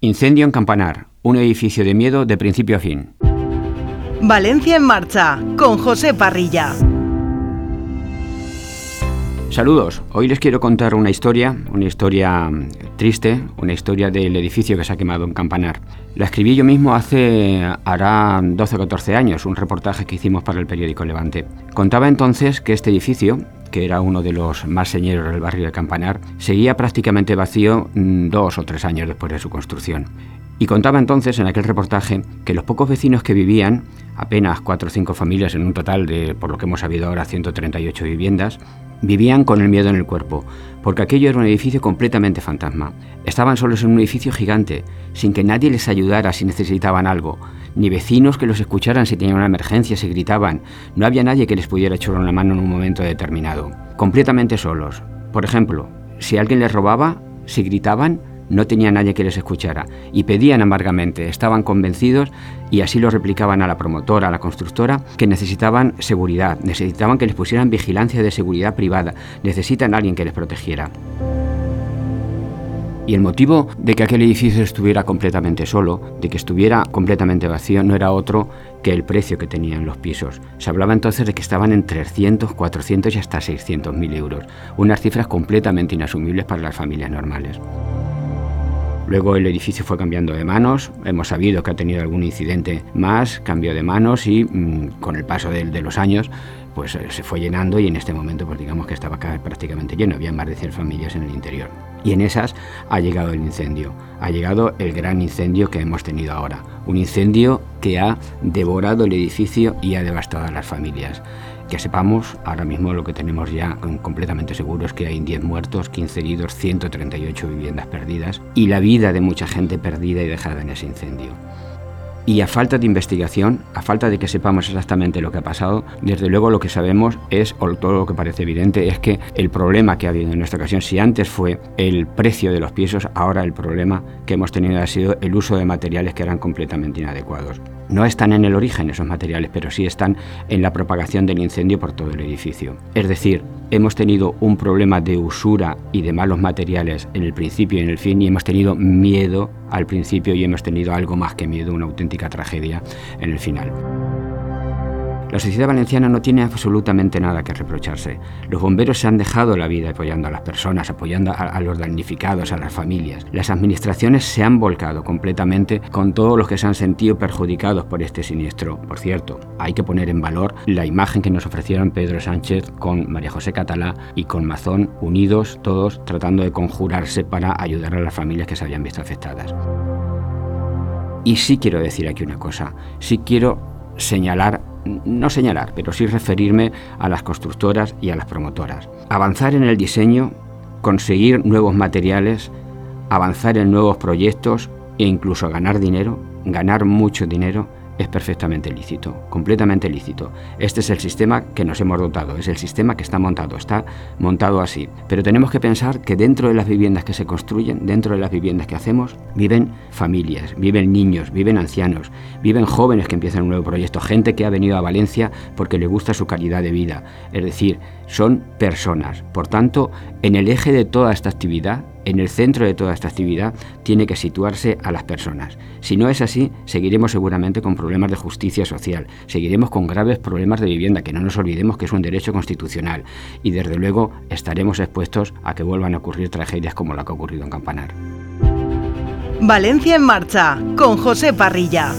Incendio en Campanar, un edificio de miedo de principio a fin. Valencia en marcha, con José Parrilla. Saludos, hoy les quiero contar una historia, una historia mm, triste, una historia del edificio que se ha quemado en Campanar. La escribí yo mismo hace, hará 12 o 14 años, un reportaje que hicimos para el periódico Levante. Contaba entonces que este edificio, que era uno de los más señeros del barrio de Campanar, seguía prácticamente vacío mm, dos o tres años después de su construcción. Y contaba entonces en aquel reportaje que los pocos vecinos que vivían, apenas cuatro o cinco familias en un total de, por lo que hemos sabido ahora, 138 viviendas, vivían con el miedo en el cuerpo, porque aquello era un edificio completamente fantasma. Estaban solos en un edificio gigante, sin que nadie les ayudara si necesitaban algo, ni vecinos que los escucharan si tenían una emergencia, si gritaban. No había nadie que les pudiera echar una mano en un momento determinado. Completamente solos. Por ejemplo, si alguien les robaba, si gritaban, no tenía nadie que les escuchara y pedían amargamente, estaban convencidos y así lo replicaban a la promotora, a la constructora, que necesitaban seguridad, necesitaban que les pusieran vigilancia de seguridad privada, necesitan a alguien que les protegiera. Y el motivo de que aquel edificio estuviera completamente solo, de que estuviera completamente vacío, no era otro que el precio que tenían los pisos. Se hablaba entonces de que estaban en 300, 400 y hasta 600 mil euros, unas cifras completamente inasumibles para las familias normales. Luego el edificio fue cambiando de manos, hemos sabido que ha tenido algún incidente más, cambio de manos y mm, con el paso de, los años pues eh, se fue llenando y en este momento pues digamos que estaba prácticamente lleno, había más de 100 familias en el interior. Y en esas ha llegado el incendio, ha llegado el gran incendio que hemos tenido ahora, un incendio que ha devorado el edificio y ha devastado a las familias. Que sepamos, ahora mismo lo que tenemos ya completamente seguro es que hay 10 muertos, 15 heridos, 138 viviendas perdidas y la vida de mucha gente perdida y dejada en ese incendio. Y a falta de investigación, a falta de que sepamos exactamente lo que ha pasado, desde luego lo que sabemos es, o todo lo que parece evidente, es que el problema que ha habido en esta ocasión, si antes fue el precio de los pisos, ahora el problema que hemos tenido ha sido el uso de materiales que eran completamente inadecuados. No están en el origen esos materiales, pero sí están en la propagación del incendio por todo el edificio. Es decir, hemos tenido un problema de usura y de malos materiales en el principio y en el fin, y hemos tenido miedo al principio y hemos tenido algo más que miedo, una auténtica tragedia en el final. La sociedad valenciana no tiene absolutamente nada que reprocharse. Los bomberos se han dejado la vida apoyando a las personas, apoyando a, los damnificados, a las familias. Las administraciones se han volcado completamente con todos los que se han sentido perjudicados por este siniestro. Por cierto, hay que poner en valor la imagen que nos ofrecieron Pedro Sánchez con María José Catalá y con Mazón, unidos todos tratando de conjurarse para ayudar a las familias que se habían visto afectadas. Y sí quiero decir aquí una cosa, sí quiero señalar no señalar, pero sí referirme a las constructoras y a las promotoras. Avanzar en el diseño, conseguir nuevos materiales, avanzar en nuevos proyectos e incluso ganar dinero, ganar mucho dinero, es perfectamente lícito, completamente lícito. Este es el sistema que nos hemos dotado, es el sistema que está montado, está montado así. Pero tenemos que pensar que dentro de las viviendas que se construyen, dentro de las viviendas que hacemos, viven familias, viven niños, viven ancianos, viven jóvenes que empiezan un nuevo proyecto, gente que ha venido a Valencia porque le gusta su calidad de vida. Es decir, son personas. Por tanto, en el eje de toda esta actividad en el centro de toda esta actividad tiene que situarse a las personas. Si no es así, seguiremos seguramente con problemas de justicia social, seguiremos con graves problemas de vivienda, que no nos olvidemos que es un derecho constitucional, y desde luego estaremos expuestos a que vuelvan a ocurrir tragedias como la que ha ocurrido en Campanar. Valencia en marcha, con José Parrilla.